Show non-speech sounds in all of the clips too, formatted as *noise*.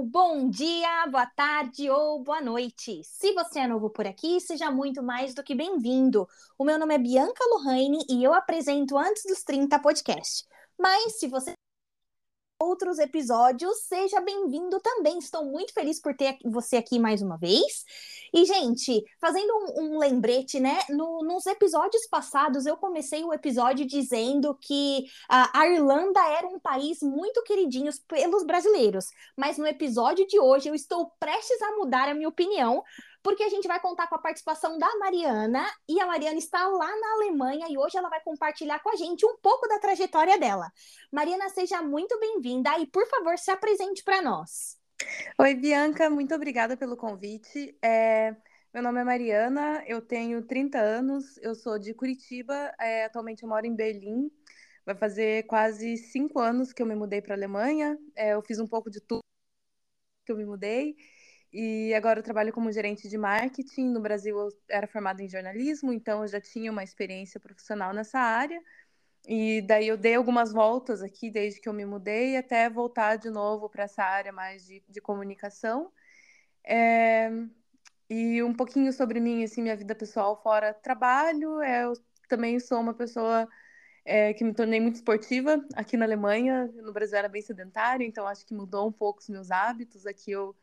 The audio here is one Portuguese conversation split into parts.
Bom dia, boa tarde ou boa noite! Se você é novo por aqui, seja muito mais do que bem-vindo. O meu nome é Bianca Lohane e eu apresento Antes dos 30 podcast. Mas se você outros episódios, seja bem-vindo também. Estou muito feliz por ter você aqui mais uma vez. E, gente, fazendo um, um lembrete, né? No, nos episódios passados, eu comecei o episódio dizendo que a Irlanda era um país muito queridinho pelos brasileiros. Mas no episódio de hoje, eu estou prestes a mudar a minha opinião, porque a gente vai contar com a participação da Mariana, e a Mariana está lá na Alemanha e hoje ela vai compartilhar com a gente um pouco da trajetória dela. Mariana, seja muito bem-vinda e, por favor, se apresente para nós. Oi, Bianca, muito obrigada pelo convite. É... Meu nome é Mariana, eu tenho 30 anos, eu sou de Curitiba, é... atualmente eu moro em Berlim. Vai fazer quase cinco anos que eu me mudei para a Alemanha. É... eu fiz um pouco de tudo que eu me mudei. E agora eu trabalho como gerente de marketing. No Brasil eu era formada em jornalismo, então eu já tinha uma experiência profissional nessa área. E daí eu dei algumas voltas aqui desde que eu me mudei até voltar de novo para essa área mais de, de comunicação. É... E um pouquinho sobre mim, assim, minha vida pessoal fora trabalho. É, eu também sou uma pessoa é, que me tornei muito esportiva aqui na Alemanha. No Brasil era bem sedentária, então acho que mudou um pouco os meus hábitos. Aqui eu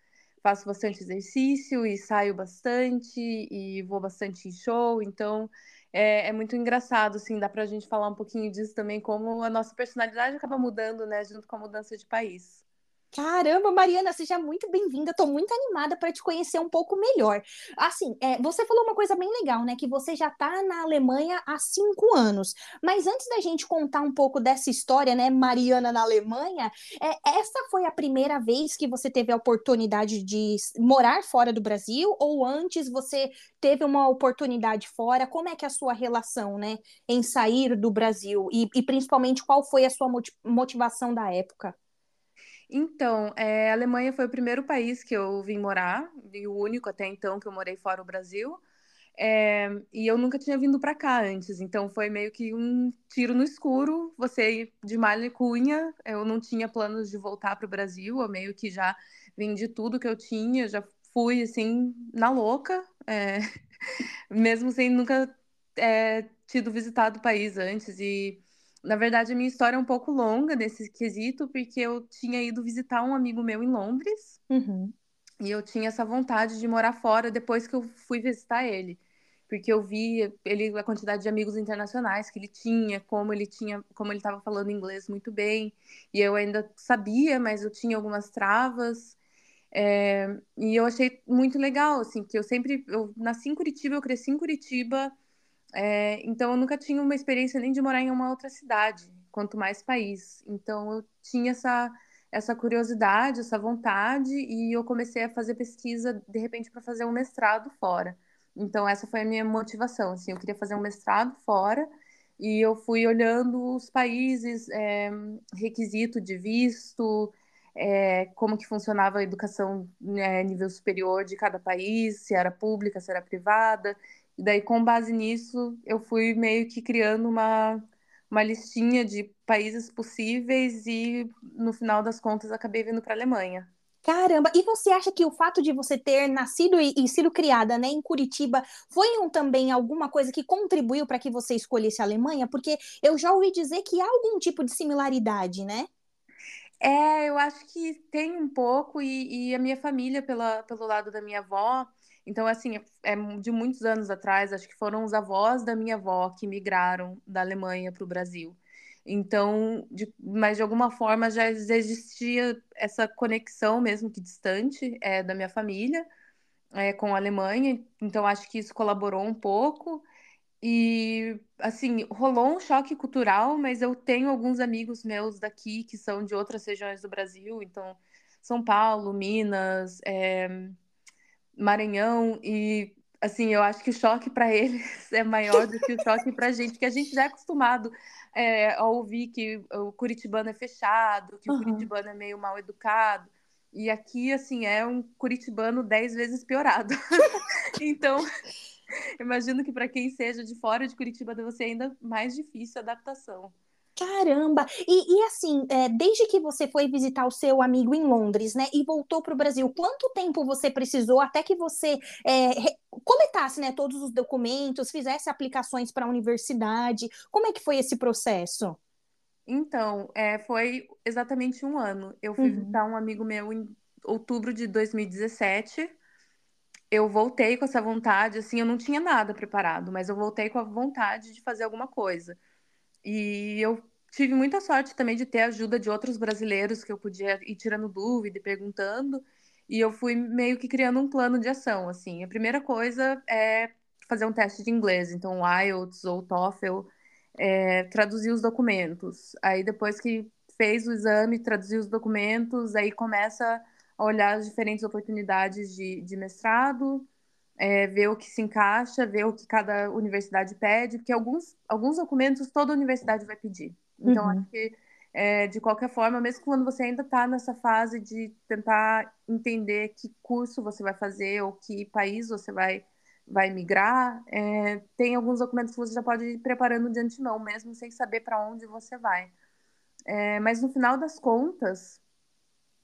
faço bastante exercício e saio bastante e vou bastante em show, então é, é, muito engraçado, assim, dá pra gente falar um pouquinho disso também, como a nossa personalidade acaba mudando, né, junto com a mudança de país. Caramba, Mariana, seja muito bem-vinda. Estou muito animada para te conhecer um pouco melhor. Assim, é, você falou uma coisa bem legal, né? Que você já está na Alemanha há cinco anos. Mas antes da gente contar um pouco dessa história, né, Mariana na Alemanha, é, essa foi a primeira vez que você teve a oportunidade de morar fora do Brasil? Ou antes você teve uma oportunidade fora? Como é que é a sua relação, né, em sair do Brasil? E, e principalmente qual foi a sua motivação da época? Então, é, a Alemanha foi o primeiro país que eu vim morar, e o único até então que eu morei fora do Brasil. É, e eu nunca tinha vindo para cá antes, então foi meio que um tiro no escuro. Você de malha e cunha, eu não tinha planos de voltar para o Brasil, eu meio que já vendi tudo que eu tinha, já fui assim, na louca, é, *laughs* mesmo sem nunca é, tido visitado o país antes. E na verdade, a minha história é um pouco longa nesse quesito, porque eu tinha ido visitar um amigo meu em Londres. Uhum. E eu tinha essa vontade de morar fora depois que eu fui visitar ele. Porque eu vi ele, a quantidade de amigos internacionais que ele tinha, como ele tinha, como ele estava falando inglês muito bem. E eu ainda sabia, mas eu tinha algumas travas. É, e eu achei muito legal, assim, que eu sempre, eu nasci em Curitiba, eu cresci em Curitiba, é, então eu nunca tinha uma experiência nem de morar em uma outra cidade, quanto mais país. Então eu tinha essa essa curiosidade, essa vontade e eu comecei a fazer pesquisa de repente para fazer um mestrado fora. Então essa foi a minha motivação, assim, eu queria fazer um mestrado fora e eu fui olhando os países, é, requisito de visto, é, como que funcionava a educação né, nível superior de cada país, se era pública, se era privada. E daí, com base nisso, eu fui meio que criando uma, uma listinha de países possíveis e, no final das contas, acabei vindo para a Alemanha. Caramba! E você acha que o fato de você ter nascido e, e sido criada né, em Curitiba foi um, também alguma coisa que contribuiu para que você escolhesse a Alemanha? Porque eu já ouvi dizer que há algum tipo de similaridade, né? É, eu acho que tem um pouco, e, e a minha família, pela, pelo lado da minha avó, então, assim, é de muitos anos atrás, acho que foram os avós da minha avó que migraram da Alemanha para o Brasil. Então, de, mas de alguma forma já existia essa conexão, mesmo que distante, é, da minha família é, com a Alemanha. Então, acho que isso colaborou um pouco. E, assim, rolou um choque cultural, mas eu tenho alguns amigos meus daqui que são de outras regiões do Brasil. Então, São Paulo, Minas, é, Maranhão e assim, eu acho que o choque para *laughs* eles é maior do que o choque para a gente, porque a gente já é acostumado é, a ouvir que o curitibano é fechado, que uhum. o curitibano é meio mal educado. E aqui, assim, é um curitibano dez vezes piorado. *laughs* então, *laughs* imagino que para quem seja de fora de Curitiba deve ser ainda mais difícil a adaptação. Caramba! E, e assim, é, desde que você foi visitar o seu amigo em Londres, né, e voltou para o Brasil, quanto tempo você precisou até que você é, coletasse, né, todos os documentos, fizesse aplicações para a universidade? Como é que foi esse processo? Então, é, foi exatamente um ano. Eu fui Uhum. visitar um amigo meu em outubro de 2017. Eu voltei com essa vontade, assim, eu não tinha nada preparado, mas eu voltei com a vontade de fazer alguma coisa. E eu tive muita sorte também de ter ajuda de outros brasileiros que eu podia ir tirando dúvida e perguntando. E eu fui meio que criando um plano de ação, assim. A primeira coisa é fazer um teste de inglês, então IELTS ou TOEFL, é, traduzir os documentos. Aí depois que fez o exame, traduzir os documentos, aí começa a olhar as diferentes oportunidades de, de mestrado, é, ver o que se encaixa, ver o que cada universidade pede, porque alguns, alguns documentos toda universidade vai pedir. Então, Uhum. acho que, é, de qualquer forma, mesmo quando você ainda está nessa fase de tentar entender que curso você vai fazer ou que país você vai, vai migrar, é, tem alguns documentos que você já pode ir preparando de antemão, mesmo sem saber para onde você vai. É, mas no final das contas,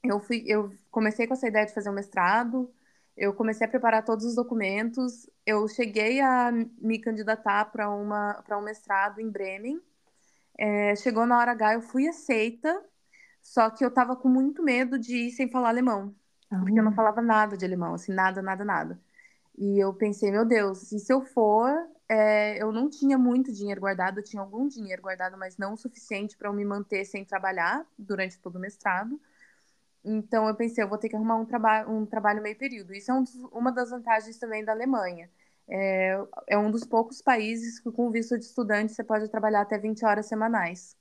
eu, fui, eu comecei com essa ideia de fazer um mestrado, eu comecei a preparar todos os documentos, eu cheguei a me candidatar para um mestrado em Bremen. É, chegou na hora H, eu fui aceita, só que eu estava com muito medo de ir sem falar alemão, porque eu não Ah. falava nada de alemão, assim, nada, nada, nada. E eu pensei, meu Deus, e se eu for, é, eu não tinha muito dinheiro guardado, eu tinha algum dinheiro guardado, mas não o suficiente para eu me manter sem trabalhar durante todo o mestrado. Então eu pensei, eu vou ter que arrumar um, traba um trabalho meio período. Isso é um uma das vantagens também da Alemanha. É, é, um dos poucos países que com visto de estudante você pode trabalhar até 20 horas semanais.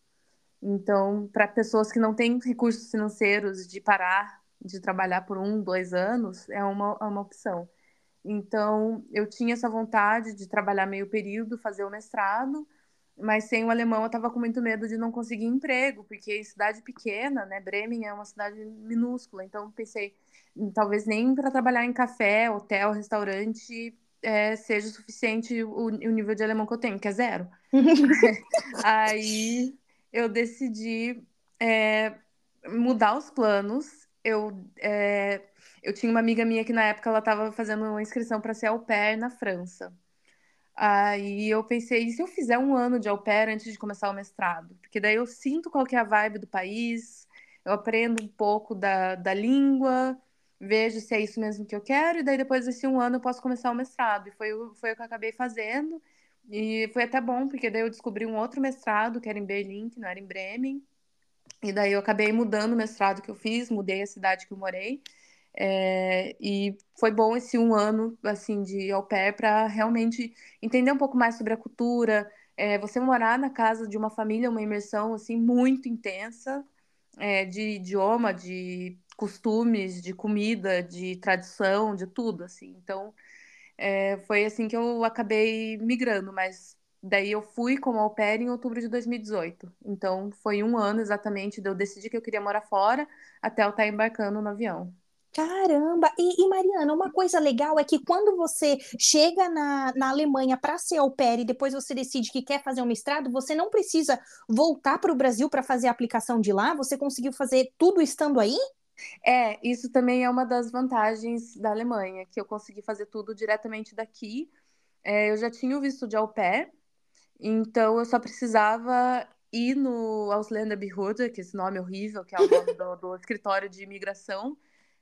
Então, para pessoas que não têm recursos financeiros de parar de trabalhar por um, dois anos, é uma, é uma opção. Então, eu tinha essa vontade de trabalhar meio período, fazer o mestrado, mas sem o alemão eu estava com muito medo de não conseguir emprego, porque em cidade pequena, né, Bremen é uma cidade minúscula, então pensei, talvez nem para trabalhar em café, hotel, restaurante é, seja suficiente o, o, nível de alemão que eu tenho, que é zero. *laughs* Aí eu decidi é, mudar os planos. Eu, é, eu tinha uma amiga minha que na época ela estava fazendo uma inscrição para ser au pair na França. Aí eu pensei, e se eu fizer um ano de au pair antes de começar o mestrado? Porque daí eu sinto qual que é a vibe do país, eu aprendo um pouco da, da língua, vejo se é isso mesmo que eu quero, e daí depois desse um ano eu posso começar o mestrado. E foi, foi o que eu acabei fazendo. E foi até bom, porque daí eu descobri um outro mestrado, que era em Berlim, que não era em Bremen. E daí eu acabei mudando o mestrado que eu fiz, mudei a cidade que eu morei. É, e foi bom esse um ano assim de au pair para realmente entender um pouco mais sobre a cultura. É, você morar na casa de uma família, uma imersão assim muito intensa é, de idioma, de costumes, de comida, de tradição, de tudo assim. Então é, foi assim que eu acabei migrando, mas daí eu fui como au pair em outubro de 2018. Então foi um ano exatamente de eu decidir que eu queria morar fora até eu estar embarcando no avião. Caramba! E, e, Mariana, uma coisa legal é que quando você chega na, na Alemanha para ser au pair e depois você decide que quer fazer um mestrado, você não precisa voltar para o Brasil para fazer a aplicação de lá? Você conseguiu fazer tudo estando aí? É, isso também é uma das vantagens da Alemanha, que eu consegui fazer tudo diretamente daqui. É, eu já tinha o visto de au pair, então eu só precisava ir no Ausländerbehörde, que é esse nome horrível, que é o nome do, do escritório de imigração,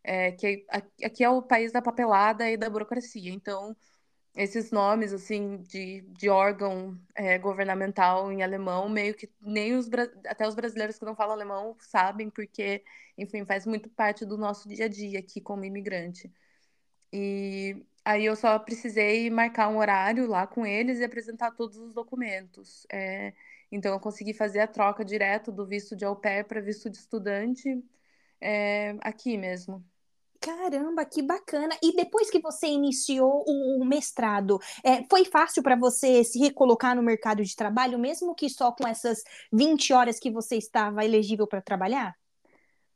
é, que aqui é o país da papelada e da burocracia. Então, esses nomes assim de, de órgão é, governamental em alemão, meio que nem os até os brasileiros que não falam alemão sabem, porque, enfim, faz muito parte do nosso dia a dia aqui como imigrante. E aí eu só precisei marcar um horário lá com eles e apresentar todos os documentos. É, então eu consegui fazer a troca direto do visto de au pair para visto de estudante é, aqui mesmo. Caramba, que bacana! E depois que você iniciou o, mestrado, é, foi fácil para você se recolocar no mercado de trabalho, mesmo que só com essas 20 horas que você estava elegível para trabalhar?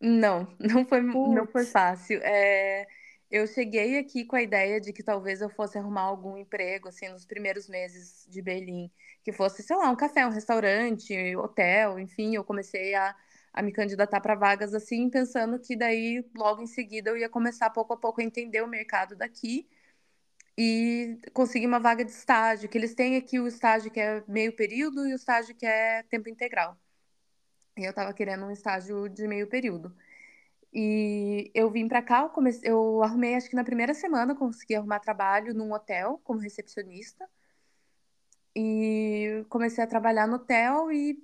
Não, não foi, não foi fácil. É, eu cheguei aqui com a ideia de que talvez eu fosse arrumar algum emprego, assim, nos primeiros meses de Berlim, que fosse, sei lá, um café, um restaurante, hotel, enfim, eu comecei a, a me candidatar para vagas assim, pensando que daí, logo em seguida, eu ia começar pouco a pouco a entender o mercado daqui e conseguir uma vaga de estágio, que eles têm aqui o estágio que é meio período e o estágio que é tempo integral. E eu estava querendo um estágio de meio período. E eu vim para cá, eu, comecei, eu arrumei, acho que na primeira semana, consegui arrumar trabalho num hotel como recepcionista. E comecei a trabalhar no hotel e,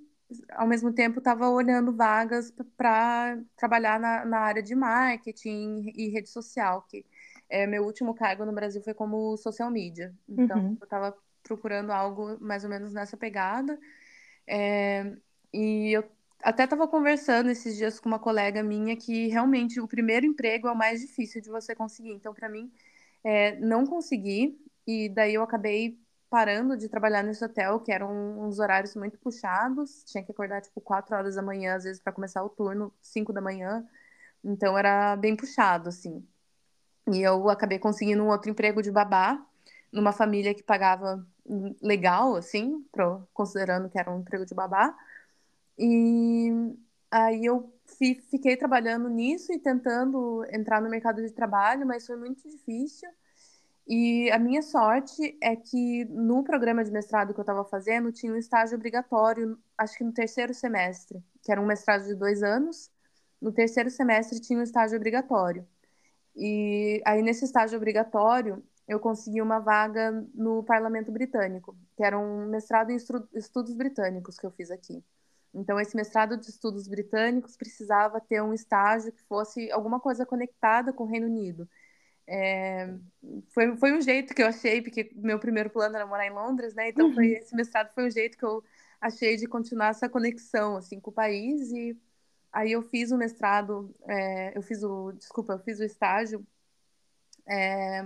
ao mesmo tempo, estava olhando vagas para trabalhar na, na área de marketing e rede social, que é, meu último cargo no Brasil foi como social media. Então, uhum. eu estava procurando algo mais ou menos nessa pegada. É, e eu até estava conversando esses dias com uma colega minha que realmente o primeiro emprego é o mais difícil de você conseguir. Então, para mim, é, não consegui. E daí eu acabei parando de trabalhar nesse hotel, que eram uns horários muito puxados. Tinha que acordar, tipo, 4 horas da manhã, às vezes, para começar o turno, 5 da manhã. Então, era bem puxado, assim. E eu acabei conseguindo um outro emprego de babá, numa família que pagava legal, assim, pro, considerando que era um emprego de babá. E aí eu fiquei trabalhando nisso e tentando entrar no mercado de trabalho, mas foi muito difícil. E a minha sorte é que no programa de mestrado que eu estava fazendo tinha um estágio obrigatório, acho que no terceiro semestre, que era um mestrado de dois anos. No terceiro semestre tinha um estágio obrigatório. E aí nesse estágio obrigatório eu consegui uma vaga no Parlamento Britânico, que era um mestrado em estudos britânicos que eu fiz aqui. Então, esse mestrado de estudos britânicos precisava ter um estágio que fosse alguma coisa conectada com o Reino Unido. É, foi, foi um jeito que eu achei, porque meu primeiro plano era morar em Londres, né? Então, uhum. foi, esse mestrado foi o jeito que eu achei de continuar essa conexão, assim, com o país. E aí eu fiz o mestrado, é, eu fiz o, desculpa, eu fiz o estágio é,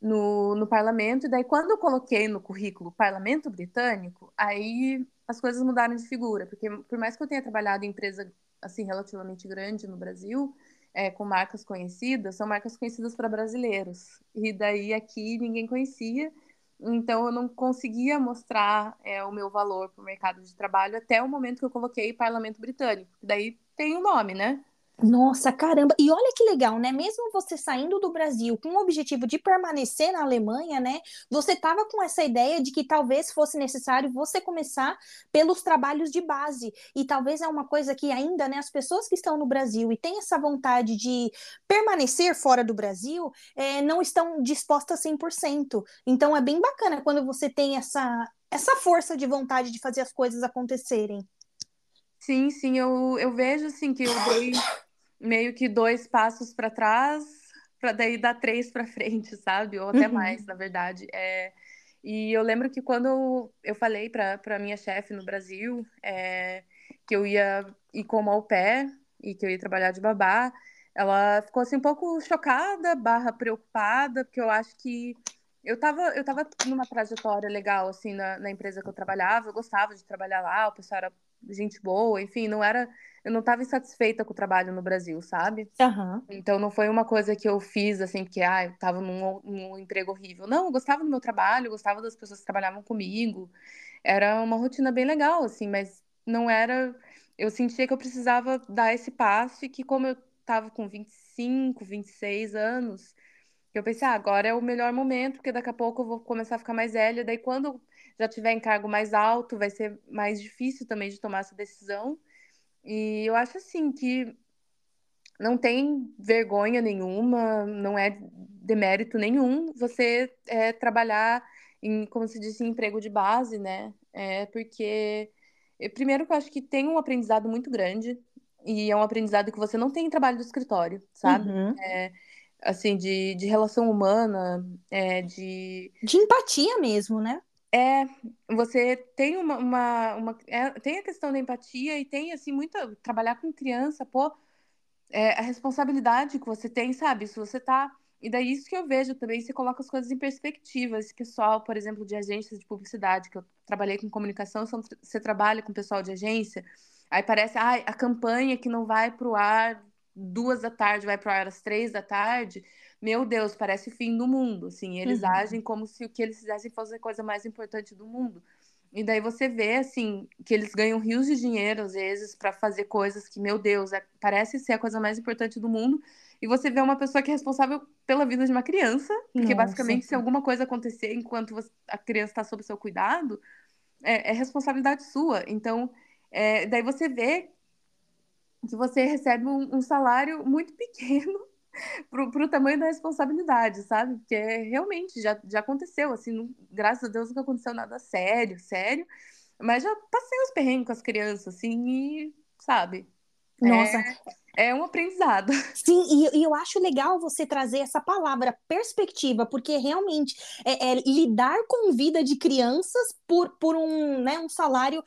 no, no parlamento. E daí, quando eu coloquei no currículo Parlamento Britânico, aí as coisas mudaram de figura, porque por mais que eu tenha trabalhado em empresa assim relativamente grande no Brasil, é, com marcas conhecidas, são marcas conhecidas para brasileiros. E daí aqui ninguém conhecia, então eu não conseguia mostrar é, o meu valor para o mercado de trabalho até o momento que eu coloquei Parlamento Britânico. Daí tem o um nome, né? Nossa, caramba! E olha que legal, né? Mesmo você saindo do Brasil com o objetivo de permanecer na Alemanha, né? Você estava com essa ideia de que talvez fosse necessário você começar pelos trabalhos de base. E talvez é uma coisa que ainda, né? As pessoas que estão no Brasil e têm essa vontade de permanecer fora do Brasil é, não estão dispostas 100%. Então é bem bacana quando você tem essa, essa força de vontade de fazer as coisas acontecerem. Sim, sim, eu, eu vejo assim que eu dei meio que dois passos para trás, para daí dar três para frente, *laughs* sabe? Ou até uhum. mais, na verdade. É, e eu lembro que quando eu falei para minha chefe no Brasil é, que eu ia ir como ao pé e que eu ia trabalhar de babá, ela ficou assim um pouco chocada, barra preocupada, porque eu acho que eu estava eu tava numa trajetória legal, assim, na, na empresa que eu trabalhava, eu gostava de trabalhar lá, o pessoal era gente boa, enfim, não era. Eu não estava insatisfeita com o trabalho no Brasil, sabe? Uhum. Então não foi uma coisa que eu fiz assim, porque ah, eu estava num, num emprego horrível. Não, eu gostava do meu trabalho, eu gostava das pessoas que trabalhavam comigo. Era uma rotina bem legal, assim, mas não era. Eu sentia que eu precisava dar esse passo e que, como eu estava com 25, 26 anos, eu pensei, ah, agora é o melhor momento, porque daqui a pouco eu vou começar a ficar mais velha. Daí, quando já tiver em cargo mais alto, vai ser mais difícil também de tomar essa decisão. E eu acho assim que não tem vergonha nenhuma, não é demérito nenhum você é, trabalhar em, como se diz, em emprego de base, né? É porque, primeiro, que eu acho que tem um aprendizado muito grande, e é um aprendizado que você não tem em trabalho do escritório, sabe? Uhum. É, assim, de, de relação humana, é, de... De empatia mesmo, né? É, você tem uma, uma, uma é, tem a questão da empatia e tem assim muita trabalhar com criança, pô, é, a responsabilidade que você tem, sabe? Se você tá e daí isso que eu vejo também, você coloca as coisas em perspectiva. Esse pessoal, por exemplo, de agências de publicidade, que eu trabalhei com comunicação, você trabalha com pessoal de agência, aí parece, ah, a campanha que não vai pro ar duas da tarde vai para horas três da tarde, meu Deus, parece o fim do mundo, assim. Eles uhum. agem como se o que eles fizessem fosse a coisa mais importante do mundo. E daí você vê, assim, que eles ganham rios de dinheiro, às vezes, para fazer coisas que, meu Deus, é, parece ser a coisa mais importante do mundo. E você vê uma pessoa que é responsável pela vida de uma criança, porque Nossa. basicamente, se alguma coisa acontecer enquanto você, a criança está sob seu cuidado, é, é responsabilidade sua. Então, é, daí você vê que você recebe um, um salário muito pequeno *laughs* para o tamanho da responsabilidade, sabe? Porque realmente já, já aconteceu, assim, não, graças a Deus nunca aconteceu nada sério, sério, mas já passei os perrengues com as crianças, assim, e, sabe? Nossa. É, é um aprendizado. *laughs* Sim, e, e, eu acho legal você trazer essa palavra perspectiva, porque realmente é, é lidar com vida de crianças por, por um, né, um salário,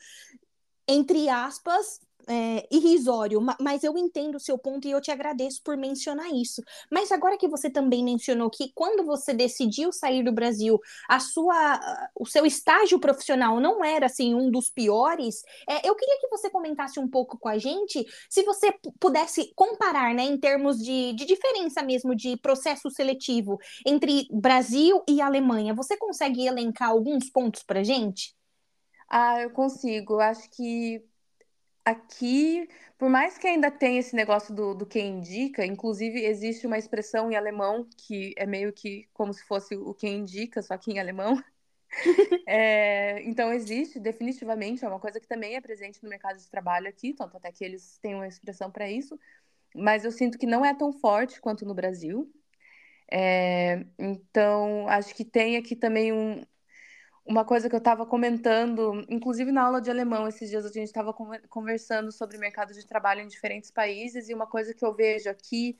entre aspas, é, irrisório, mas eu entendo o seu ponto e eu te agradeço por mencionar isso. Mas agora que você também mencionou que quando você decidiu sair do Brasil, a sua, o seu estágio profissional não era assim um dos piores, é, eu queria que você comentasse um pouco com a gente, se você pudesse comparar, né, em termos de, de diferença mesmo de processo seletivo entre Brasil e Alemanha. Você consegue elencar alguns pontos para gente? Ah, eu consigo. Acho que aqui, por mais que ainda tenha esse negócio do, do quem indica, inclusive existe uma expressão em alemão que é meio que como se fosse o quem indica, só que em alemão. *laughs* é, então existe, definitivamente, é uma coisa que também é presente no mercado de trabalho aqui, tanto até que eles têm uma expressão para isso, mas eu sinto que não é tão forte quanto no Brasil. É, então, acho que tem aqui também um, uma coisa que eu estava comentando, inclusive na aula de alemão, esses dias a gente estava conversando sobre mercado de trabalho em diferentes países, e uma coisa que eu vejo aqui,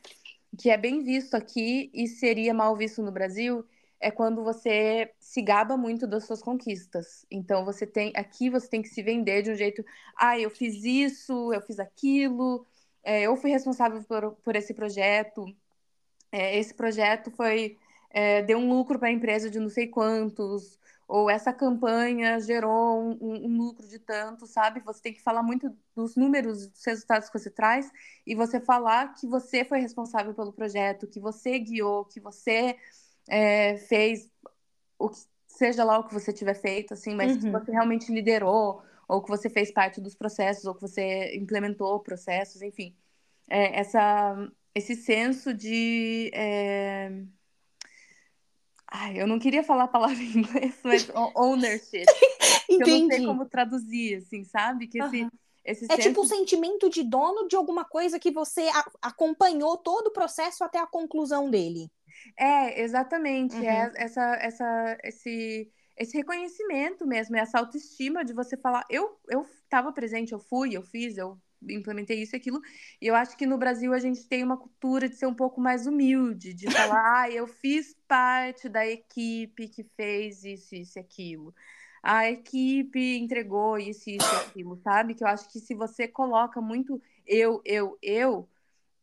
que é bem visto aqui e seria mal visto no Brasil, é quando você se gaba muito das suas conquistas. Então você tem aqui você tem que se vender de um jeito, ah, eu fiz isso, eu fiz aquilo, é, eu fui responsável por, por esse projeto. É, esse projeto foi é, deu um lucro para a empresa de não sei quantos ou essa campanha gerou um, um, lucro de tanto, sabe? Você tem que falar muito dos números, dos resultados que você traz e você falar que você foi responsável pelo projeto, que você guiou, que você é, fez o que seja lá o que você tiver feito, assim, mas uhum. que você realmente liderou, ou que você fez parte dos processos, ou que você implementou processos, enfim. É, essa, esse senso de. É Ai, eu não queria falar a palavra em inglês, mas *laughs* ownership. Entendi. Eu não sei como traduzir, assim, sabe? Que esse, uhum. esse é tipo o sentimento de dono de alguma coisa que você acompanhou todo o processo até a conclusão dele. É, exatamente. É uhum. É essa, essa, esse, esse reconhecimento mesmo, essa autoestima de você falar, eu eu estava presente, eu fui, eu fiz, eu implementei isso e aquilo. E eu acho que no Brasil a gente tem uma cultura de ser um pouco mais humilde, de falar, *laughs* ah, eu fiz parte da equipe que fez isso, isso e aquilo. A equipe entregou isso, isso e aquilo, sabe? Que eu acho que se você coloca muito eu, eu, eu,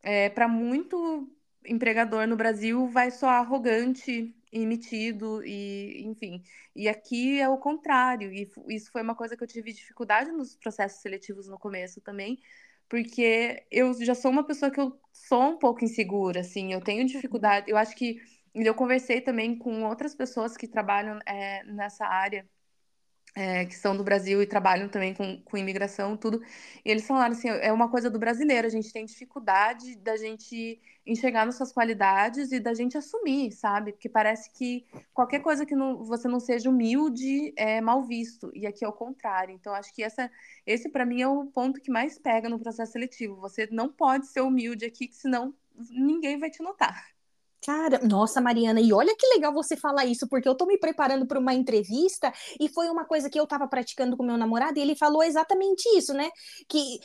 é, para muito empregador no Brasil vai soar arrogante e metido e enfim. E aqui é o contrário e isso foi uma coisa que eu tive dificuldade nos processos seletivos no começo também porque eu já sou uma pessoa que eu sou um pouco insegura assim eu tenho dificuldade eu acho que eu conversei também com outras pessoas que trabalham é, nessa área é, que são do Brasil e trabalham também com, com imigração, tudo. E eles falaram assim: é uma coisa do brasileiro, a gente tem dificuldade da gente enxergar nossas qualidades e da gente assumir, sabe? Porque parece que qualquer coisa que não, você não seja humilde é mal visto. E aqui é o contrário. Então, acho que essa, esse, para mim, é o ponto que mais pega no processo seletivo. Você não pode ser humilde aqui, que senão ninguém vai te notar. Cara, nossa, Mariana, e olha que legal você falar isso, porque eu tô me preparando para uma entrevista e foi uma coisa que eu tava praticando com meu namorado e ele falou exatamente isso, né? Que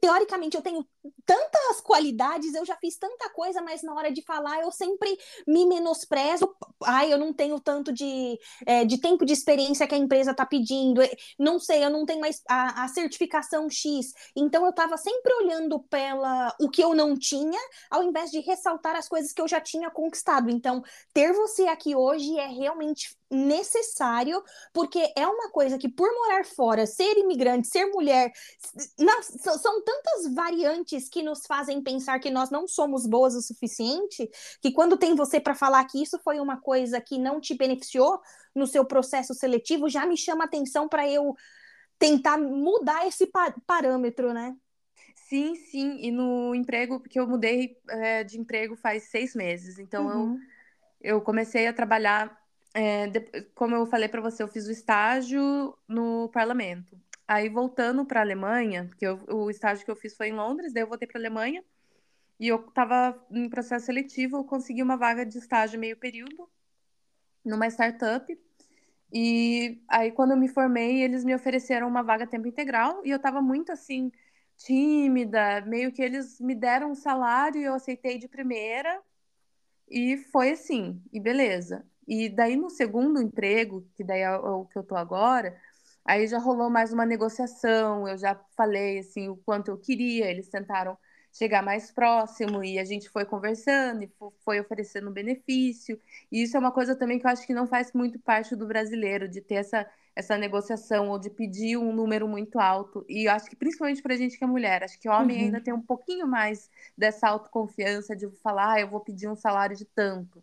teoricamente eu tenho tantas qualidades, eu já fiz tanta coisa, mas na hora de falar eu sempre me menosprezo. Ai, eu não tenho tanto de, é, de tempo de experiência que a empresa está pedindo. Não sei, eu não tenho mais a, a certificação X. Então eu estava sempre olhando pela o que eu não tinha, ao invés de ressaltar as coisas que eu já tinha conquistado. Então, ter você aqui hoje é realmente necessário, porque é uma coisa que, por morar fora, ser imigrante, ser mulher, não, são tantas variantes limites que nos fazem pensar que nós não somos boas o suficiente, que quando tem você para falar que isso foi uma coisa que não te beneficiou no seu processo seletivo, já me chama atenção para eu tentar mudar esse parâmetro, né? Sim, sim. E no emprego, porque eu mudei é, de emprego faz seis meses. Então uhum. eu, eu comecei a trabalhar. É, de, como eu falei para você, eu fiz o estágio no parlamento. Aí voltando para a Alemanha, porque eu, o estágio que eu fiz foi em Londres, daí eu voltei para a Alemanha e eu estava em processo seletivo, eu consegui uma vaga de estágio meio período numa startup. E aí quando eu me formei, eles me ofereceram uma vaga tempo integral e eu estava muito assim tímida, meio que eles me deram um salário e eu aceitei de primeira. E foi assim, e beleza. E daí no segundo emprego, que daí é o que eu tô agora, aí já rolou mais uma negociação, eu já falei assim o quanto eu queria, eles tentaram chegar mais próximo e a gente foi conversando e foi oferecendo benefício. E isso é uma coisa também que eu acho que não faz muito parte do brasileiro, de ter essa essa negociação ou de pedir um número muito alto. E eu acho que principalmente para a gente que é mulher, acho que homem uhum. ainda tem um pouquinho mais dessa autoconfiança de falar, ah, eu vou pedir um salário de tanto.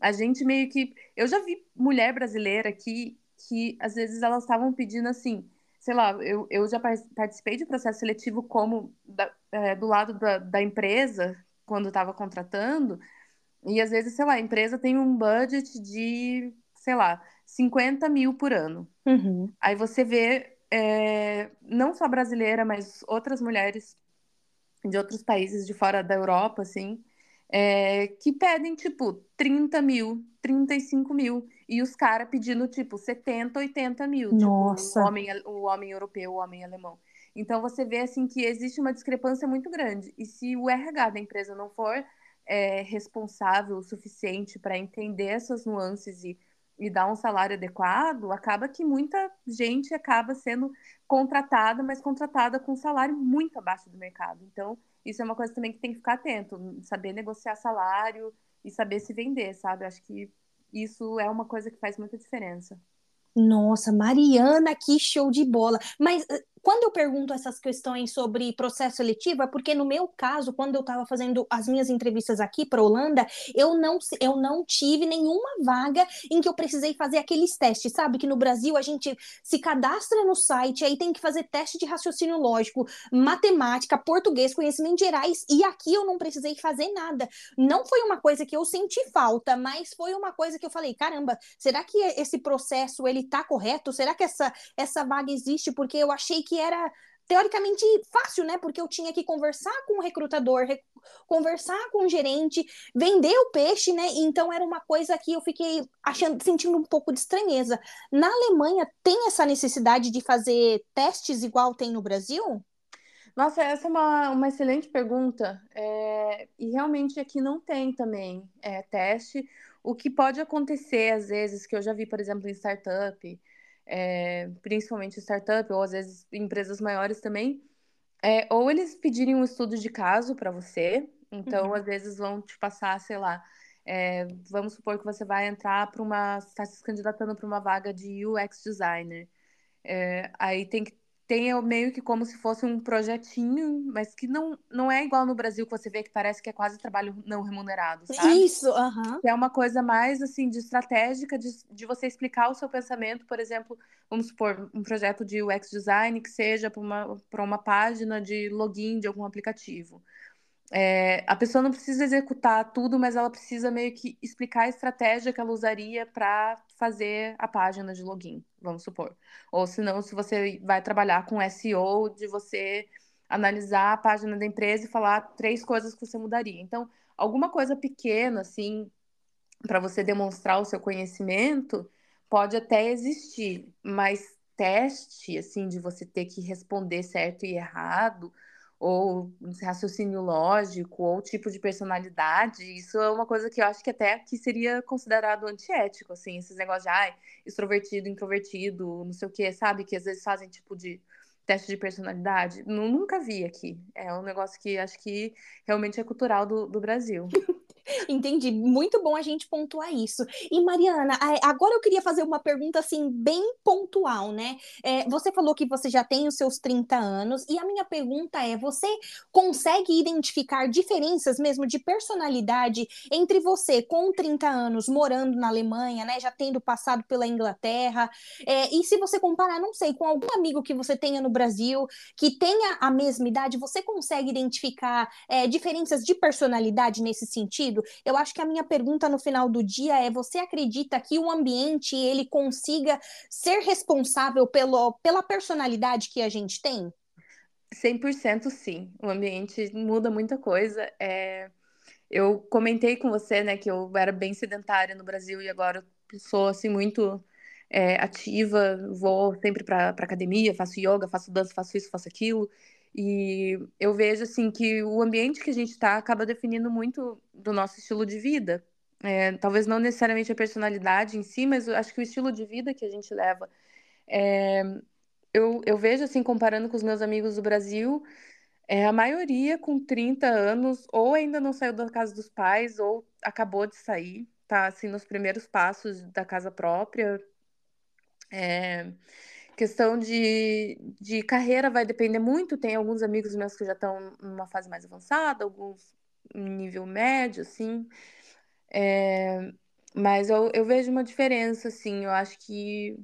A gente meio que. Eu já vi mulher brasileira que, que às vezes elas estavam pedindo assim, sei lá, eu, eu já participei de processo seletivo como da, é, do lado da, da empresa, quando estava contratando, e às vezes, sei lá, a empresa tem um budget de, sei lá, 50 mil por ano. Uhum. Aí você vê, é, não só brasileira, mas outras mulheres de outros países de fora da Europa, assim, é, que pedem, tipo, 30 mil, 35 mil. E os caras pedindo, tipo, 70, 80 mil. Nossa. Tipo, o homem, o homem europeu, o homem alemão. Então você vê, assim, que existe uma discrepância muito grande. E se o RH da empresa não for é, responsável o suficiente para entender essas nuances e e dar um salário adequado, acaba que muita gente acaba sendo contratada, mas contratada com um salário muito abaixo do mercado. Então, isso é uma coisa também que tem que ficar atento, saber negociar salário e saber se vender, sabe? Acho que isso é uma coisa que faz muita diferença. Nossa, Mariana, que show de bola. Mas quando eu pergunto essas questões sobre processo seletivo, é porque no meu caso, quando eu estava fazendo as minhas entrevistas aqui para Holanda, eu não, eu não tive nenhuma vaga em que eu precisei fazer aqueles testes, sabe? Que no Brasil a gente se cadastra no site, aí tem que fazer teste de raciocínio lógico, matemática, português, conhecimentos gerais, e aqui eu não precisei fazer nada. Não foi uma coisa que eu senti falta, mas foi uma coisa que eu falei, caramba, será que esse processo ele tá correto? Será que essa, essa vaga existe? Porque eu achei que era teoricamente fácil, né? Porque eu tinha que conversar com o recrutador, re conversar com o gerente, vender o peixe, né? Então era uma coisa que eu fiquei achando, sentindo um pouco de estranheza. Na Alemanha tem essa necessidade de fazer testes igual tem no Brasil? Nossa, essa é uma, uma excelente pergunta. É, e realmente aqui não tem também é, teste. O que pode acontecer, às vezes, que eu já vi, por exemplo, em startup, é, principalmente startup, ou às vezes empresas maiores também, é, ou eles pedirem um estudo de caso para você, então uhum. às vezes vão te passar, sei lá, é, vamos supor que você vai entrar para uma, está se candidatando para uma vaga de UX designer. É, aí tem que tem meio que como se fosse um projetinho, mas que não, não é igual no Brasil, que você vê que parece que é quase trabalho não remunerado, sabe? Isso, aham. É uma coisa mais, assim, de estratégica, de, de você explicar o seu pensamento, por exemplo, vamos supor, um projeto de UX design que seja para uma, uma página de login de algum aplicativo. É, a pessoa não precisa executar tudo, mas ela precisa meio que explicar a estratégia que ela usaria para fazer a página de login, vamos supor. Ou se não, se você vai trabalhar com SEO, de você analisar a página da empresa e falar três coisas que você mudaria. Então, alguma coisa pequena, assim, para você demonstrar o seu conhecimento, pode até existir, mas teste, assim, de você ter que responder certo e errado ou raciocínio lógico, ou tipo de personalidade, isso é uma coisa que eu acho que até que seria considerado antiético, assim, esses negócios de ai, extrovertido, introvertido, não sei o que, sabe? Que às vezes fazem tipo de teste de personalidade. Nunca vi aqui. É um negócio que acho que realmente é cultural do, do Brasil. *laughs* Entendi. Muito bom a gente pontuar isso. E Mariana, agora eu queria fazer uma pergunta assim bem pontual, né? É, você falou que você já tem os seus 30 anos e a minha pergunta é: você consegue identificar diferenças mesmo de personalidade entre você com 30 anos morando na Alemanha, né? Já tendo passado pela Inglaterra, é, e se você comparar, não sei, com algum amigo que você tenha no Brasil que tenha a mesma idade, você consegue identificar é, diferenças de personalidade nesse sentido? Eu acho que a minha pergunta no final do dia é: você acredita que o ambiente ele consiga ser responsável pelo, pela personalidade que a gente tem? 100% sim. O ambiente muda muita coisa. É... Eu comentei com você, né, que eu era bem sedentária no Brasil e agora sou assim muito é, ativa, vou sempre para academia, faço yoga, faço dança, faço isso, faço aquilo. E eu vejo assim que o ambiente que a gente está acaba definindo muito do nosso estilo de vida. É, talvez não necessariamente a personalidade em si, mas acho que o estilo de vida que a gente leva. É, eu, eu vejo assim, comparando com os meus amigos do Brasil, é, a maioria com 30 anos ou ainda não saiu da casa dos pais ou acabou de sair, tá assim nos primeiros passos da casa própria. É, Questão de, de carreira vai depender muito. Tem alguns amigos meus que já estão numa fase mais avançada, alguns nível médio, assim. É, mas eu, eu vejo uma diferença, assim. Eu acho que.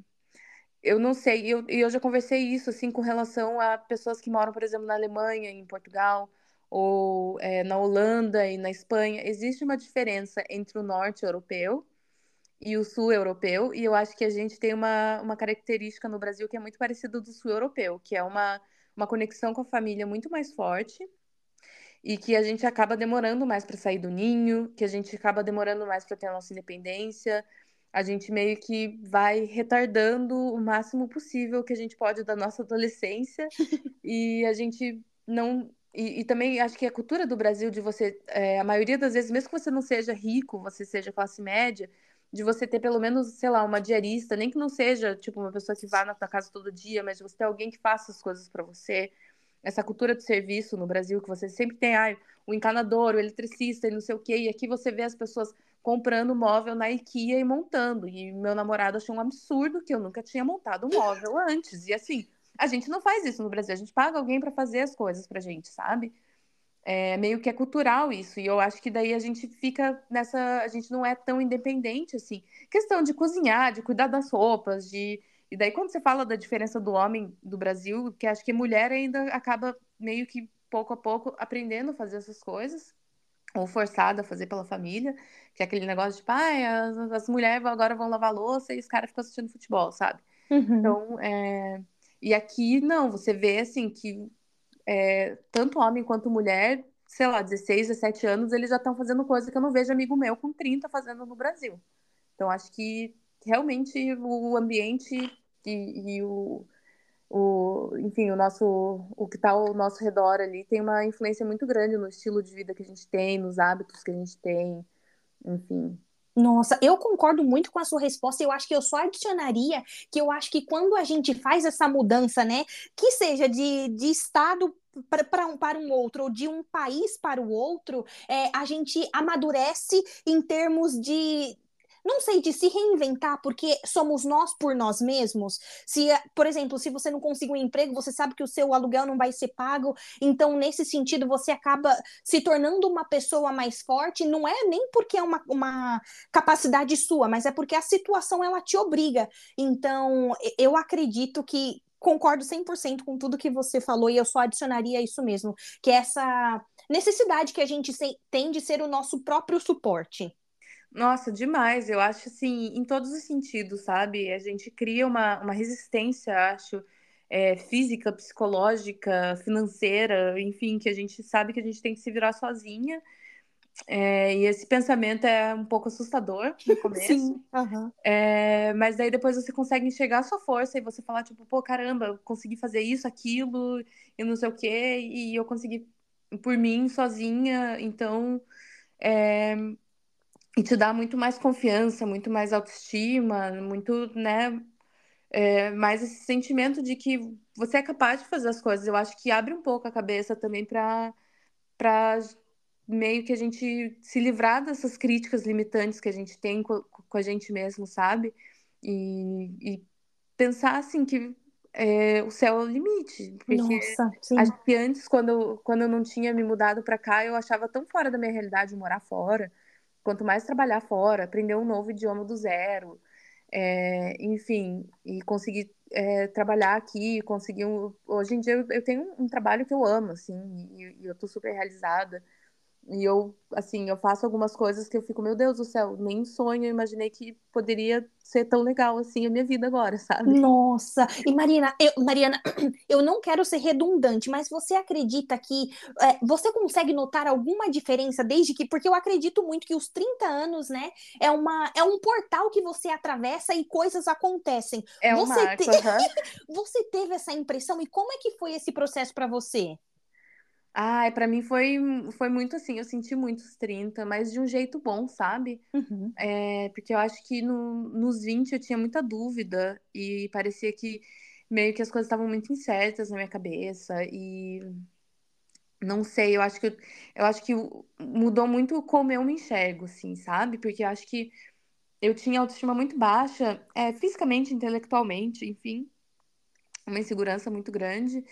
Eu não sei, e eu, eu já conversei isso, assim, com relação a pessoas que moram, por exemplo, na Alemanha, em Portugal, ou é, na Holanda e na Espanha. Existe uma diferença entre o norte europeu e o sul europeu, e eu acho que a gente tem uma, uma característica no Brasil que é muito parecida do sul europeu, que é uma, uma conexão com a família muito mais forte e que a gente acaba demorando mais para sair do ninho, que a gente acaba demorando mais para ter a nossa independência. A gente meio que vai retardando o máximo possível que a gente pode da nossa adolescência *laughs* e a gente não e, e, também acho que a cultura do Brasil de você, é, a maioria das vezes, mesmo que você não seja rico, você seja classe média, de você ter pelo menos, sei lá, uma diarista, nem que não seja, tipo, uma pessoa que vá na tua casa todo dia, mas você ter alguém que faça as coisas para você. Essa cultura de serviço no Brasil, que você sempre tem, ah, o encanador, o eletricista e não sei o quê, e aqui você vê as pessoas comprando móvel na IKEA e montando. E meu namorado achou um absurdo que eu nunca tinha montado um móvel antes. E assim, a gente não faz isso no Brasil, a gente paga alguém para fazer as coisas pra gente, sabe? É meio que é cultural isso. E eu acho que daí a gente fica nessa. A gente não é tão independente assim. Questão de cozinhar, de cuidar das roupas, de. E daí, quando você fala da diferença do homem do Brasil, que acho que mulher ainda acaba meio que pouco a pouco aprendendo a fazer essas coisas, ou forçada a fazer pela família, que é aquele negócio de, tipo, ah, as, as mulheres agora vão lavar louça e os caras ficam assistindo futebol, sabe? Uhum. Então, é... e aqui não, você vê assim que é, tanto homem quanto mulher, sei lá, 16, 17 anos, eles já estão fazendo coisa que eu não vejo amigo meu com 30 fazendo no Brasil. Então, acho que realmente o ambiente e, e o, o, enfim, o nosso, o que está ao nosso redor ali tem uma influência muito grande no estilo de vida que a gente tem, nos hábitos que a gente tem, enfim. Nossa, eu concordo muito com a sua resposta. Eu acho que eu só adicionaria que eu acho que quando a gente faz essa mudança, né, que seja de, de estado para um, para um outro ou de um país para o outro, é, a gente amadurece em termos de, não sei, de se reinventar, porque somos nós por nós mesmos. Se, por exemplo, se você não conseguir um emprego, você sabe que o seu aluguel não vai ser pago, então, nesse sentido, você acaba se tornando uma pessoa mais forte, não é nem porque é uma, uma capacidade sua, mas é porque a situação ela te obriga. Então, eu acredito que concordo 100% com tudo que você falou e eu só adicionaria isso mesmo, que é essa necessidade que a gente tem de ser o nosso próprio suporte. Nossa, demais. Eu acho assim, em todos os sentidos, sabe? A gente cria uma, uma resistência, acho, é, física, psicológica, financeira, enfim, que a gente sabe que a gente tem que se virar sozinha. É, e esse pensamento é um pouco assustador no *laughs* começo. Sim. Uhum. É, mas daí depois você consegue enxergar a sua força e você falar, tipo, pô, caramba, eu consegui fazer isso, aquilo, e não sei o quê, e eu consegui por mim, sozinha. Então, é, e te dá muito mais confiança, muito mais autoestima, muito, né, é, mais esse sentimento de que você é capaz de fazer as coisas. Eu acho que abre um pouco a cabeça também para meio que a gente se livrar dessas críticas limitantes que a gente tem com, com a gente mesmo, sabe? E, e pensar assim que é, o céu é o limite. Porque Nossa, sim. acho que antes, quando, quando eu não tinha me mudado para cá, eu achava tão fora da minha realidade morar fora. Quanto mais trabalhar fora, aprender um novo idioma do zero, é, enfim, e conseguir é, trabalhar aqui, conseguir um... Hoje em dia eu, eu tenho um trabalho que eu amo, assim, e, e eu tô super realizada. E eu, assim, eu faço algumas coisas que eu fico, meu Deus do céu, nem sonho, eu imaginei que poderia ser tão legal assim a minha vida agora, sabe? Nossa, e Marina, eu, Mariana, *clears throat* eu não quero ser redundante, mas você acredita que é, você consegue notar alguma diferença desde que, porque eu acredito muito que os 30 anos, né, é, uma, é um portal que você atravessa e coisas acontecem. É você, um marco, te... uhum. *laughs* você teve essa impressão e como é que foi esse processo para você? Ai, pra mim foi, foi muito assim, eu senti muitos 30, mas de um jeito bom, sabe? Uhum. É, porque eu acho que no, nos 20 eu tinha muita dúvida e parecia que meio que as coisas estavam muito incertas na minha cabeça e não sei, eu acho que eu acho que mudou muito como eu me enxergo, assim, sabe? Porque eu acho que eu tinha autoestima muito baixa, é, fisicamente, intelectualmente, enfim, uma insegurança muito grande.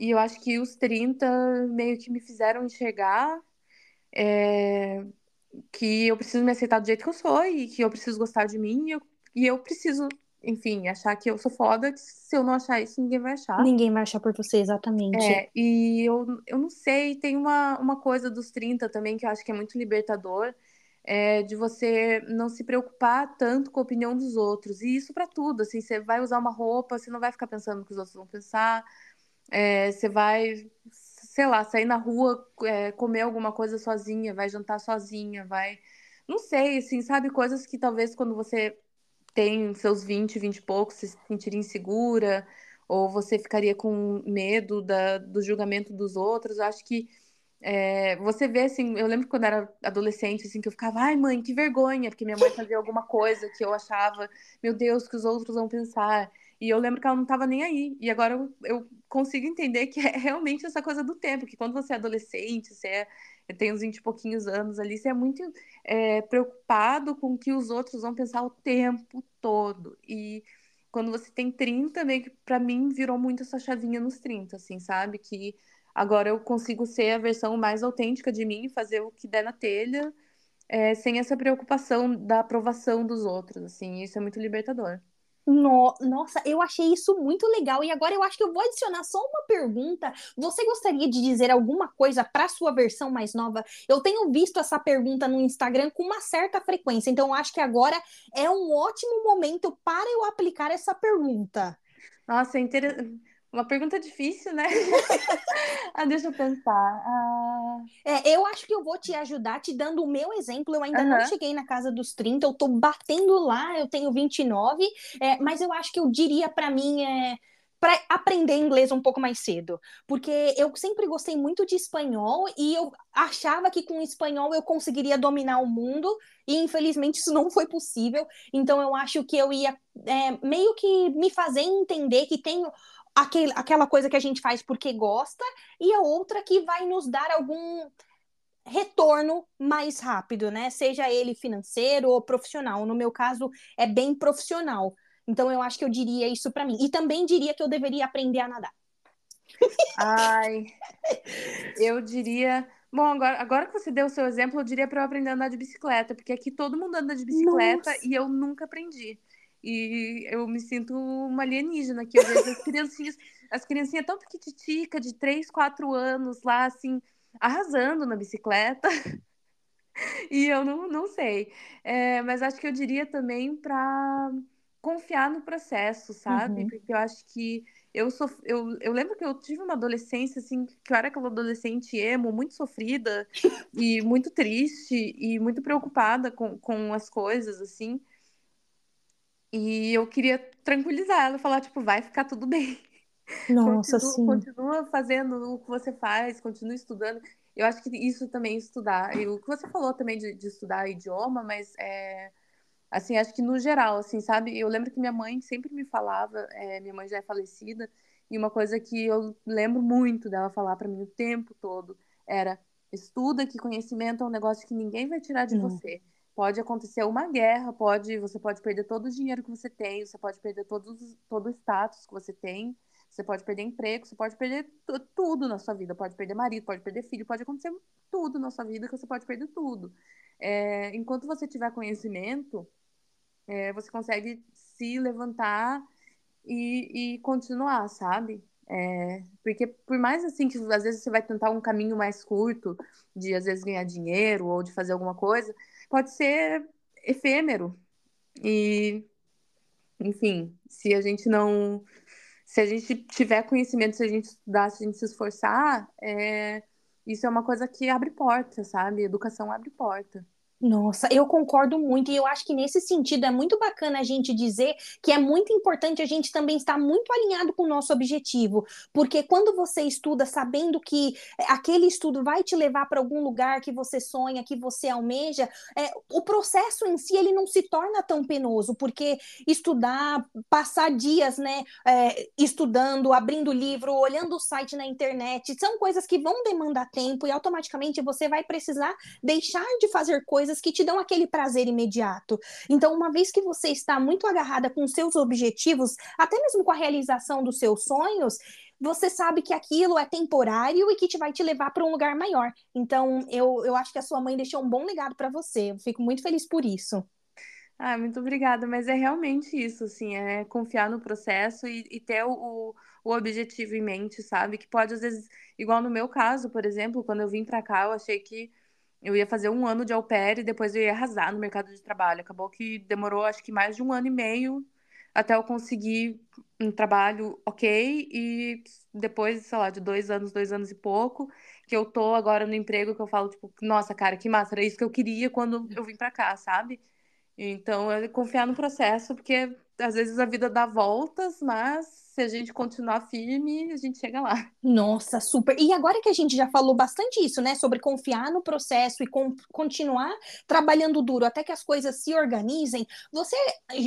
E eu acho que os 30 meio que me fizeram enxergar é, que eu preciso me aceitar do jeito que eu sou e que eu preciso gostar de mim e eu, e eu preciso, enfim, achar que eu sou foda. Que se eu não achar isso, ninguém vai achar. Ninguém vai achar por você, exatamente. É, e eu, eu não sei, tem uma, uma coisa dos 30 também que eu acho que é muito libertador. É, de você não se preocupar tanto com a opinião dos outros. E isso para tudo, assim, você vai usar uma roupa, você não vai ficar pensando no que os outros vão pensar, é, você vai, sei lá, sair na rua, é, comer alguma coisa sozinha, vai jantar sozinha, vai. Não sei, assim, sabe? Coisas que talvez quando você tem seus 20, 20 e poucos, se sentiria insegura, ou você ficaria com medo da, do julgamento dos outros. Eu acho que é, você vê, assim, eu lembro quando era adolescente, assim, que eu ficava, ai, mãe, que vergonha, porque minha mãe fazia alguma coisa que eu achava, meu Deus, que os outros vão pensar. E eu lembro que ela não estava nem aí. E agora eu, eu, consigo entender que *laughs* é realmente essa coisa do tempo, que quando você é adolescente, você é, tem uns 20 e pouquinhos anos ali, você é muito é, preocupado com o que os outros vão pensar o tempo todo. E quando você tem 30, meio que pra mim virou muito essa chavinha nos 30, assim, sabe? Que agora eu consigo ser a versão mais autêntica de mim, fazer o que der na telha, é, sem essa preocupação da aprovação dos outros, assim, isso é muito libertador. No, nossa, eu achei isso muito legal. E agora eu acho que eu vou adicionar só uma pergunta. Você gostaria de dizer alguma coisa para sua versão mais nova? Eu tenho visto essa pergunta no Instagram com uma certa frequência, então eu acho que agora é um ótimo momento para eu aplicar essa pergunta. Nossa, é interessante. Uma pergunta difícil, né? *laughs* ah, deixa eu pensar. Ah... É, eu acho que eu vou te ajudar te dando o meu exemplo. Eu ainda uhum. não cheguei na casa dos 30, eu tô batendo lá, eu tenho 29, é, mas eu acho que eu diria para mim é para aprender inglês um pouco mais cedo, porque eu sempre gostei muito de espanhol e eu achava que com espanhol eu conseguiria dominar o mundo e infelizmente isso não foi possível. Então eu acho que eu ia é, meio que me fazer entender que tenho aquele, aquela coisa que a gente faz porque gosta, e a outra que vai nos dar algum retorno mais rápido, né? Seja ele financeiro ou profissional. No meu caso, é bem profissional. Então, eu acho que eu diria isso para mim. E também diria que eu deveria aprender a nadar. Ai, *laughs* eu diria. Bom, agora, agora que você deu o seu exemplo, eu diria para eu aprender a andar de bicicleta, porque aqui todo mundo anda de bicicleta Nossa. e eu nunca aprendi. E eu me sinto uma alienígena que eu vejo as criancinhas, as criancinhas tão pequititica, de 3, 4 anos lá, assim, arrasando na bicicleta. *laughs* e eu não, não sei. É, mas acho que eu diria também para confiar no processo, sabe? Uhum. Porque eu acho que eu, sou eu, eu lembro que eu tive uma adolescência, assim, que eu era aquela adolescente emo, muito sofrida *laughs* e muito triste e muito preocupada com, com as coisas, assim. E eu queria tranquilizar ela, falar, tipo, vai ficar tudo bem. *laughs* Nossa, continua, sim. Continua fazendo o que você faz, continua estudando. Eu acho que isso também estudar. E o que você falou também de, de estudar idioma, mas é, assim, acho que no geral, assim, sabe? Eu lembro que minha mãe sempre me falava, é, minha mãe já é falecida, e uma coisa que eu lembro muito dela falar para mim o tempo todo era Estuda que conhecimento é um negócio que ninguém vai tirar de não. você. Pode acontecer uma guerra, pode, você pode perder todo o dinheiro que você tem, você pode perder todos, todo o status que você tem, você pode perder emprego, você pode perder tudo na sua vida, pode perder marido, pode perder filho, pode acontecer tudo na sua vida que você pode perder tudo. É, enquanto você tiver conhecimento, é, você consegue se levantar e, e continuar, sabe? É, porque por mais assim que às vezes você vai tentar um caminho mais curto de às vezes ganhar dinheiro ou de fazer alguma coisa, pode ser efêmero. E enfim, se a gente não se a gente tiver conhecimento, se a gente estudar, se a gente se esforçar, é, isso é uma coisa que abre porta, sabe? Educação abre porta. Nossa, eu concordo muito, e eu acho que nesse sentido é muito bacana a gente dizer que é muito importante a gente também estar muito alinhado com o nosso objetivo, porque quando você estuda sabendo que aquele estudo vai te levar para algum lugar que você sonha, que você almeja, é, o processo em si ele não se torna tão penoso, porque estudar, passar dias, né, é, estudando, abrindo livro, olhando o site na internet, são coisas que vão demandar tempo e automaticamente você vai precisar deixar de fazer coisas coisas que te dão aquele prazer imediato. Então, uma vez que você está muito agarrada com seus objetivos, até mesmo com a realização dos seus sonhos, você sabe que aquilo é temporário e que te vai te levar para um lugar maior. Então, eu, eu acho que a sua mãe deixou um bom legado para você. Eu fico muito feliz por isso. Ah, muito obrigada, mas é realmente isso, assim, é confiar no processo e, e ter o, o objetivo em mente, sabe? Que pode, às vezes, igual no meu caso, por exemplo, quando eu vim para cá, eu achei que eu ia fazer um ano de au pair e depois eu ia arrasar no mercado de trabalho. Acabou que demorou, acho que mais de um ano e meio até eu conseguir um trabalho ok. E depois, sei lá, de dois anos, dois anos e pouco, que eu tô agora no emprego que eu falo, tipo, nossa, cara, que massa, era isso que eu queria quando eu vim pra cá, sabe? Então, é confiar no processo, porque às vezes a vida dá voltas, mas se a gente continuar firme, a gente chega lá. Nossa, super. E agora que a gente já falou bastante isso, né, sobre confiar no processo e continuar trabalhando duro até que as coisas se organizem, você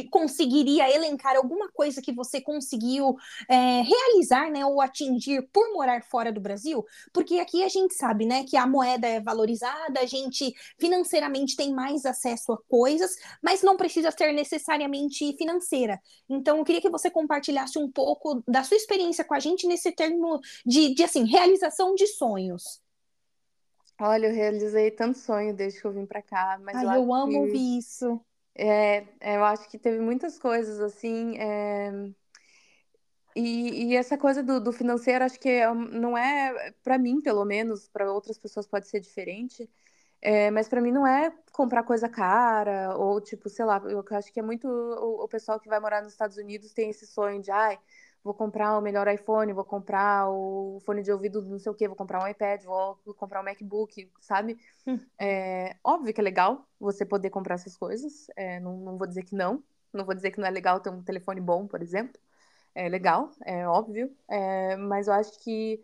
conseguiria elencar alguma coisa que você conseguiu é, realizar, né, ou atingir por morar fora do Brasil? Porque aqui a gente sabe, né, que a moeda é valorizada, a gente financeiramente tem mais acesso a coisas, mas não precisa ser necessariamente financeira. Então, eu queria que você compartilhasse um pouco pouco da sua experiência com a gente nesse termo de, de assim, realização de sonhos. Olha, eu realizei tanto sonho desde que eu vim para cá, mas Ai, eu, eu amo que, ouvir isso. É, é, eu acho que teve muitas coisas assim. É... E, e, essa coisa do, do, financeiro, acho que é, não é, para mim, pelo menos, para outras pessoas pode ser diferente, é, mas para mim não é comprar coisa cara, ou tipo, sei lá, eu acho que é muito o, o, pessoal que vai morar nos Estados Unidos tem esse sonho de, ai, vou comprar o melhor iPhone, vou comprar o fone de ouvido não sei o que, vou comprar um iPad, vou comprar um MacBook, sabe? Hum. É, óbvio que é legal você poder comprar essas coisas, é, não, não vou dizer que não, não vou dizer que não é legal ter um telefone bom, por exemplo, é legal, é óbvio, é, mas eu acho que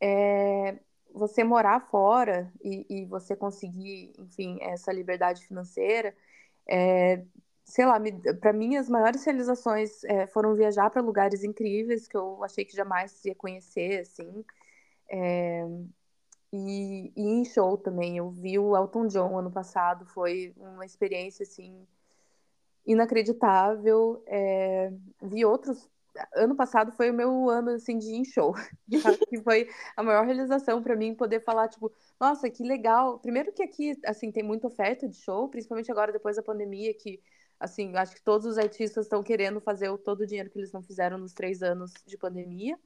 é, você morar fora e, e, você conseguir, enfim, essa liberdade financeira, é, sei lá, para mim as maiores realizações é, foram viajar para lugares incríveis que eu achei que jamais ia conhecer, assim. É, e, e, em show também. Eu vi o Elton John ano passado, foi uma experiência assim inacreditável. É, vi outros. Ano passado foi o meu ano assim de em show. *laughs* que foi a maior realização para mim poder falar tipo, nossa, que legal. Primeiro que aqui assim tem muita oferta de show, principalmente agora depois da pandemia que Assim, acho que todos os artistas estão querendo fazer o, todo o dinheiro que eles não fizeram nos três anos de pandemia.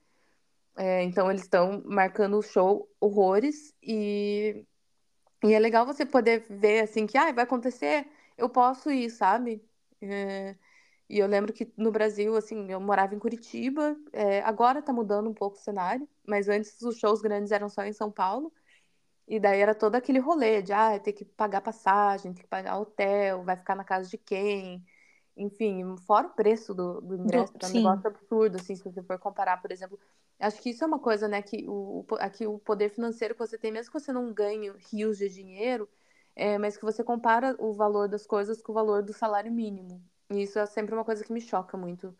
É, então, eles estão marcando o show horrores. E, e é legal você poder ver, assim, que ah, vai acontecer, eu posso ir, sabe? É, e eu lembro que no Brasil, assim, eu morava em Curitiba. É, agora tá mudando um pouco o cenário, mas antes os shows grandes eram só em São Paulo. E daí era todo aquele rolê de, ah, ter que pagar passagem, ter que pagar hotel, vai ficar na casa de quem. Enfim, fora o preço do, do ingresso, do, é um sim. negócio absurdo, assim, se você for comparar, por exemplo. Acho que isso é uma coisa, né, que o, aqui o poder financeiro que você tem, mesmo que você não ganhe rios de dinheiro, é, mas que você compara o valor das coisas com o valor do salário mínimo. E isso é sempre uma coisa que me choca muito.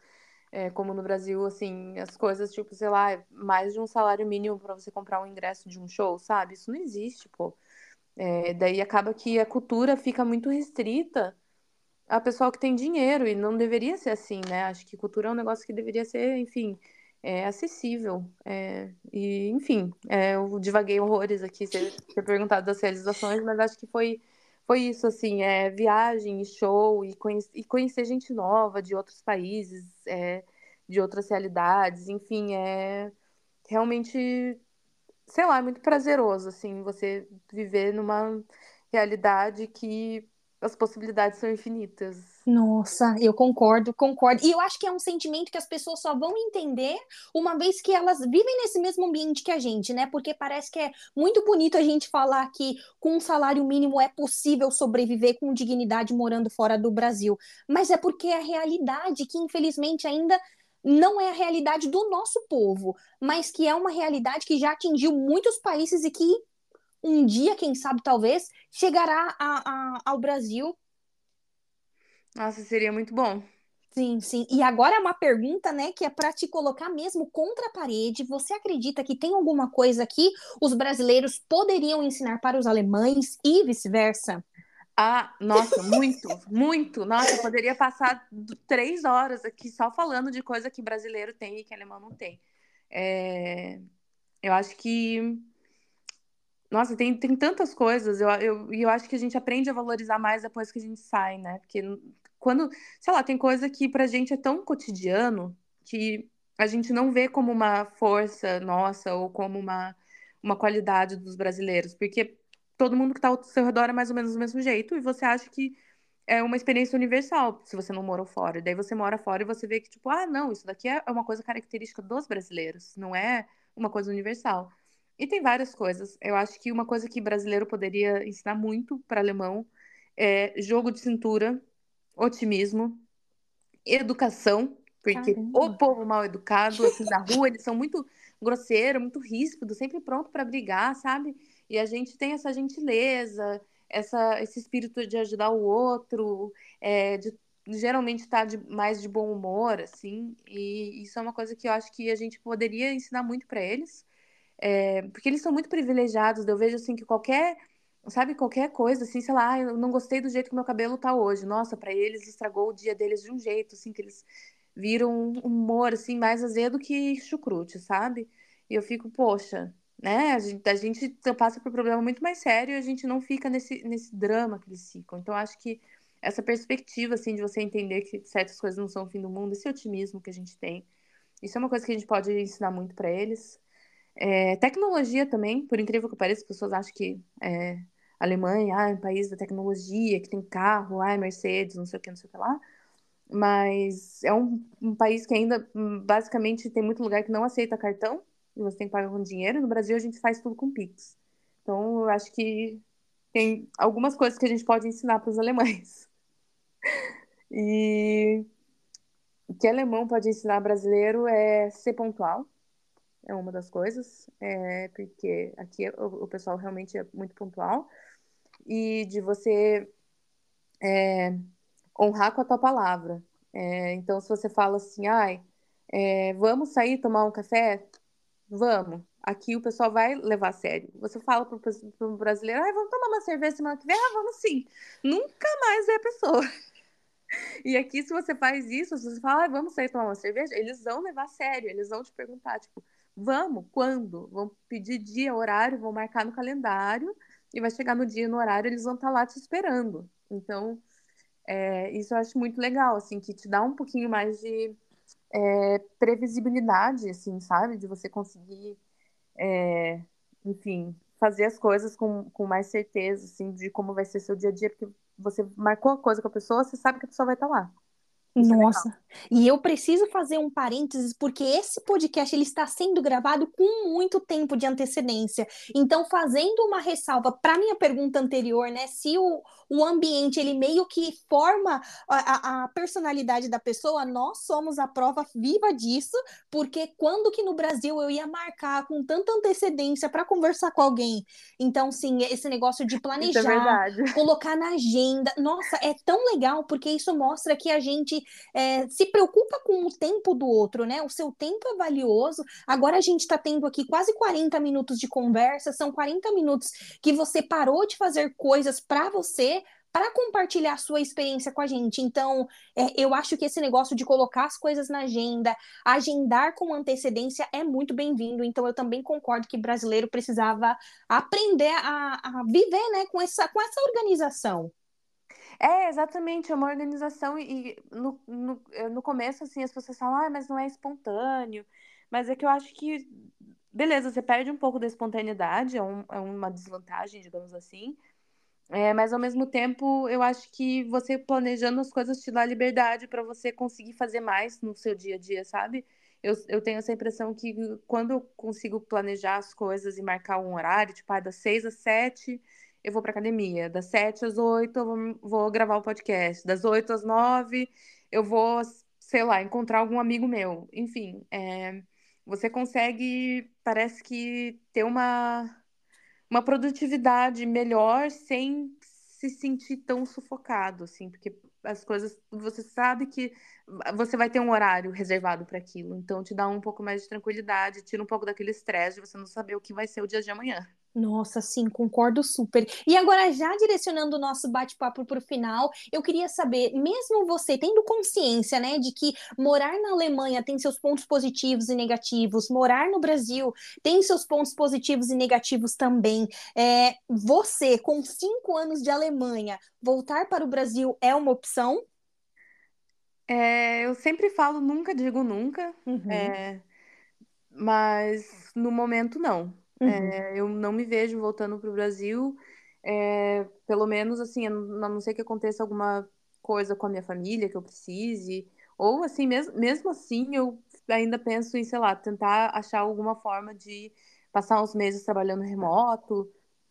É, como no Brasil, assim, as coisas, tipo, sei lá, mais de um salário mínimo para você comprar um ingresso de um show, sabe? Isso não existe, pô. É, daí acaba que a cultura fica muito restrita a pessoal que tem dinheiro, e não deveria ser assim, né? Acho que cultura é um negócio que deveria ser, enfim, é, acessível. É, e, enfim, é, eu divaguei horrores aqui, você ter perguntado das realizações, mas acho que foi, foi isso, assim, é, viagem, show, e, e conhecer gente nova de outros países, é, de outras realidades, enfim, é realmente sei lá, é muito prazeroso, assim, você viver numa realidade que as possibilidades são infinitas. Nossa, eu concordo, concordo. E eu acho que é um sentimento que as pessoas só vão entender uma vez que elas vivem nesse mesmo ambiente que a gente, né? Porque parece que é muito bonito a gente falar que com um salário mínimo é possível sobreviver com dignidade morando fora do Brasil. Mas é porque é a realidade que, infelizmente, ainda não é a realidade do nosso povo, mas que é uma realidade que já atingiu muitos países e que um dia, quem sabe, talvez, chegará a, a, ao Brasil. Nossa, seria muito bom. Sim, sim. E agora é uma pergunta, né, que é para te colocar mesmo contra a parede. Você acredita que tem alguma coisa que os brasileiros poderiam ensinar para os alemães e vice-versa? Ah, nossa, muito, *laughs* muito. Nossa, eu poderia passar três horas aqui só falando de coisa que brasileiro tem e que alemão não tem. É... Eu acho que. Nossa, tem, tem tantas coisas. Eu, eu, eu acho que a gente aprende a valorizar mais depois que a gente sai, né? Porque quando, sei lá, tem coisa que pra gente é tão cotidiano que a gente não vê como uma força nossa ou como uma, uma qualidade dos brasileiros. Porque todo mundo que está ao seu redor é mais ou menos do mesmo jeito, e você acha que é uma experiência universal, se você não morou fora. E daí você mora fora e você vê que, tipo, ah, não, isso daqui é uma coisa característica dos brasileiros, não é uma coisa universal. E tem várias coisas. Eu acho que uma coisa que brasileiro poderia ensinar muito para alemão é jogo de cintura, otimismo, educação, porque Caramba. o povo mal educado, assim, da rua, eles são muito grosseiros, muito ríspidos, sempre pronto para brigar, sabe? E a gente tem essa gentileza, essa, esse espírito de ajudar o outro, é, de geralmente estar tá de, mais de bom humor, assim, e isso é uma coisa que eu acho que a gente poderia ensinar muito para eles, é, porque eles são muito privilegiados, eu vejo, assim, que qualquer, sabe, qualquer coisa, assim, sei lá, eu não gostei do jeito que meu cabelo tá hoje, nossa, para eles estragou o dia deles de um jeito, assim, que eles viram um humor, assim, mais azedo que chucrute, sabe? E eu fico, poxa, né? A gente, a gente passa por um problema muito mais sério e a gente não fica nesse, nesse drama que eles ficam. Então, acho que essa perspectiva, assim, de você entender que certas coisas não são o fim do mundo, esse otimismo que a gente tem, isso é uma coisa que a gente pode ensinar muito para eles. É, tecnologia também, por incrível que pareça, as pessoas acham que é, Alemanha ah, é um país da tecnologia, que tem carro, ah, é Mercedes, não sei o que, não sei o que lá. Mas é um, um país que ainda, hum, basicamente, tem muito lugar que não aceita cartão e você tem que pagar com dinheiro. No Brasil, a gente faz tudo com Pix. Então, eu acho que tem algumas coisas que a gente pode ensinar para os alemães. *laughs* E o que alemão pode ensinar brasileiro é ser pontual. É uma das coisas, é, porque aqui o, o, pessoal realmente é muito pontual. E de você é, honrar com a tua palavra. É, então, se você fala assim, ai, é, vamos sair tomar um café, Vamos. Aqui o pessoal vai levar a sério. Você fala para o brasileiro, ah, vamos tomar uma cerveja semana que vem? Ah, vamos sim. Nunca mais é a pessoa. *laughs* E aqui, se você faz isso, se você fala, ah, vamos sair tomar uma cerveja, eles vão levar a sério, eles vão te perguntar, tipo, vamos, quando? Vão pedir dia, horário, vão marcar no calendário, e vai chegar no dia e no horário, eles vão estar tá lá te esperando. Então, é, isso eu acho muito legal, assim, que te dá um pouquinho mais de é, previsibilidade, assim, sabe? De você conseguir, é, enfim, fazer as coisas com, com mais certeza, assim, de como vai ser seu dia a dia, porque você marcou a coisa com a pessoa, você sabe que a pessoa vai estar lá. É Nossa, e eu preciso fazer um parênteses porque esse podcast ele está sendo gravado com muito tempo de antecedência. Então, fazendo uma ressalva para minha pergunta anterior, né, se o, o ambiente ele meio que forma a, a, personalidade da pessoa, nós somos a prova viva disso, porque quando que no Brasil eu ia marcar com tanta antecedência para conversar com alguém? Então, sim, esse negócio de é planejar, é colocar na agenda, nossa, é tão legal porque isso mostra que a gente é, se preocupa com o tempo do outro, né? O seu tempo é valioso. Agora a gente está tendo aqui quase 40 minutos de conversa, são 40 minutos que você parou de fazer coisas para você para compartilhar a sua experiência com a gente. Então, é, eu acho que esse negócio de colocar as coisas na agenda, agendar com antecedência é muito bem-vindo. Então, eu também concordo que brasileiro precisava aprender a, a viver né, com, essa, com essa organização. É, exatamente, é uma organização e no, no, no começo, assim, as pessoas falam, ah, mas não é espontâneo. Mas é que eu acho que, beleza, você perde um pouco da espontaneidade, é, um, é uma desvantagem, digamos assim, é, mas ao mesmo tempo, eu acho que você planejando as coisas te dá liberdade para você conseguir fazer mais no seu dia a dia, sabe? Eu, eu tenho essa impressão que quando eu consigo planejar as coisas e marcar um horário, tipo, ah, das seis às sete eu vou pra academia, das sete às oito eu vou, vou gravar o podcast, das oito às nove eu vou, sei lá, encontrar algum amigo meu. Enfim, é, você consegue, parece que ter uma uma produtividade melhor sem se sentir tão sufocado, assim, porque as coisas, você sabe que você vai ter um horário reservado para aquilo, então te dá um pouco mais de tranquilidade, tira um pouco daquele estresse de você não saber o que vai ser o dia de amanhã. Nossa, sim, concordo super. E agora, já direcionando o nosso bate-papo para o final, eu queria saber, mesmo você tendo consciência, né, de que morar na Alemanha tem seus pontos positivos e negativos, morar no Brasil tem seus pontos positivos e negativos também. É, você, com cinco anos de Alemanha, voltar para o Brasil é uma opção? É, eu sempre falo nunca digo nunca, uhum. é, mas no momento não. Uhum. É, eu não me vejo voltando para o Brasil, é, pelo menos assim, a não ser que aconteça alguma coisa com a minha família que eu precise, ou assim, mesmo, mesmo assim, eu ainda penso em, sei lá, tentar achar alguma forma de passar uns meses trabalhando remoto,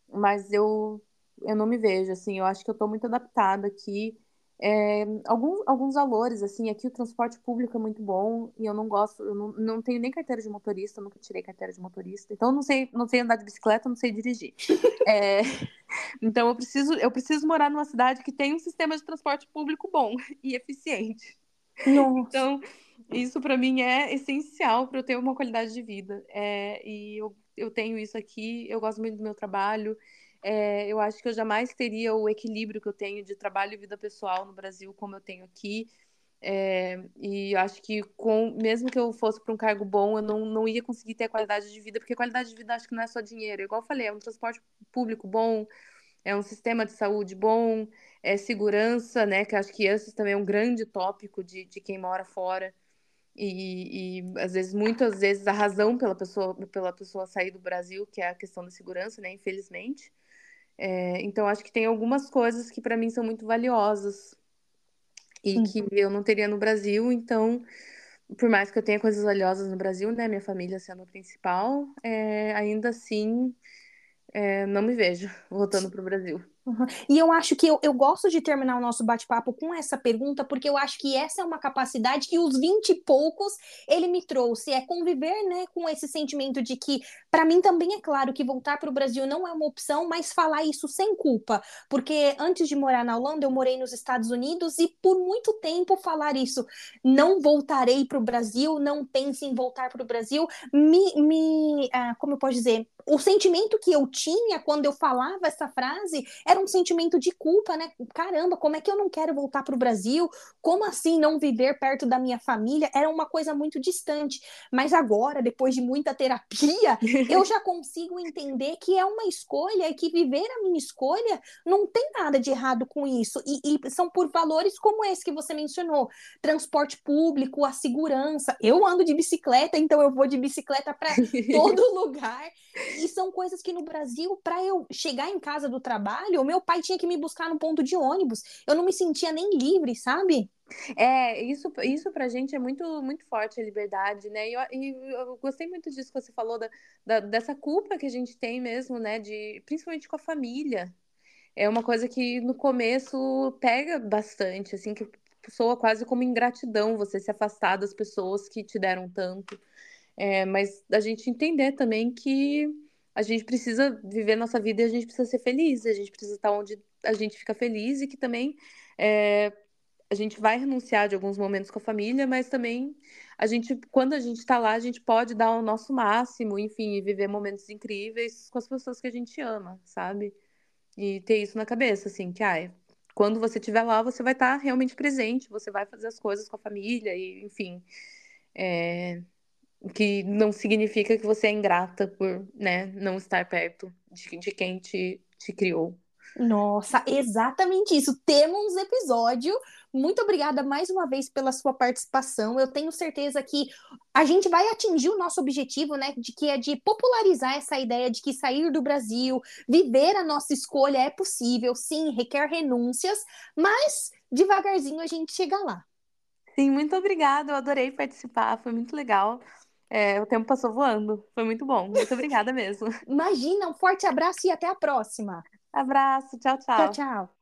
mas eu, eu não me vejo, assim, eu acho que eu estou muito adaptada aqui é, alguns, alguns valores, assim, aqui o transporte público é muito bom e eu não gosto, eu não, não tenho nem carteira de motorista, nunca tirei carteira de motorista, então não sei, não sei andar de bicicleta, não sei dirigir. É, *laughs* então eu preciso, eu preciso morar numa cidade que tem um sistema de transporte público bom *laughs* e eficiente. Nossa. Então, isso para mim é essencial para eu ter uma qualidade de vida. É, e eu, eu tenho isso aqui, eu gosto muito do meu trabalho é, eu acho que eu jamais teria o equilíbrio que eu tenho de trabalho e vida pessoal no Brasil como eu tenho aqui. É, e acho que com, mesmo que eu fosse para um cargo bom, eu não, não ia conseguir ter a qualidade de vida, porque qualidade de vida acho que não é só dinheiro. Igual eu falei, é um transporte público bom, é um sistema de saúde bom, é segurança, né? Que acho que esse também é um grande tópico de, de quem mora fora. E, e, às vezes, muitas vezes, a razão pela pessoa, pela pessoa sair do Brasil, que é a questão da segurança, né? Infelizmente. É, então, acho que tem algumas coisas que para mim são muito valiosas e que eu não teria no Brasil. Então, por mais que eu tenha coisas valiosas no Brasil, né, minha família sendo a principal, é, ainda assim, é, não me vejo *laughs* voltando para o Brasil. Uhum. E eu acho que eu, eu gosto de terminar o nosso bate-papo com essa pergunta, porque eu acho que essa é uma capacidade que os vinte e poucos ele me trouxe, é conviver né, com esse sentimento de que, para mim também é claro que voltar para o Brasil não é uma opção, mas falar isso sem culpa, porque antes de morar na Holanda, eu morei nos Estados Unidos e por muito tempo falar isso, não voltarei para o Brasil, não pense em voltar para o Brasil, me, me ah, como eu posso dizer, o sentimento que eu tinha quando eu falava essa frase era um sentimento de culpa, né? Caramba, como é que eu não quero voltar para o Brasil? Como assim não viver perto da minha família? Era uma coisa muito distante. Mas agora, depois de muita terapia, *laughs* eu já consigo entender que é uma escolha e que viver a minha escolha não tem nada de errado com isso. E, e são por valores como esse que você mencionou: transporte público, a segurança. Eu ando de bicicleta, então eu vou de bicicleta para *laughs* todo lugar. E são coisas que no Brasil, para eu chegar em casa do trabalho, meu pai tinha que me buscar no ponto de ônibus. Eu não me sentia nem livre, sabe? É, isso, isso pra gente é muito, muito forte a liberdade, né? E eu, eu gostei muito disso que você falou, da, da, dessa culpa que a gente tem mesmo, né? De, principalmente com a família. É uma coisa que no começo pega bastante, assim, que soa quase como ingratidão você se afastar das pessoas que te deram tanto. É, mas a gente entender também que a gente precisa viver nossa vida e a gente precisa ser feliz, a gente precisa estar onde a gente fica feliz e que também é, a gente vai renunciar de alguns momentos com a família, mas também a gente, quando a gente está lá, a gente pode dar o nosso máximo, enfim, e viver momentos incríveis com as pessoas que a gente ama, sabe? E ter isso na cabeça, assim, que ai, quando você estiver lá, você vai estar tá realmente presente, você vai fazer as coisas com a família, e enfim. É... Que não significa que você é ingrata por né, não estar perto de, de quem te, te criou. Nossa, exatamente isso. Temos um episódio. Muito obrigada mais uma vez pela sua participação. Eu tenho certeza que a gente vai atingir o nosso objetivo, né? De que é de popularizar essa ideia de que sair do Brasil, viver a nossa escolha é possível, sim, requer renúncias, mas devagarzinho a gente chega lá. Sim, muito obrigada. Eu adorei participar, foi muito legal. É, o tempo passou voando. Foi muito bom. Muito obrigada mesmo. Imagina, um forte abraço e até a próxima. Abraço, tchau, tchau. Tchau, tchau.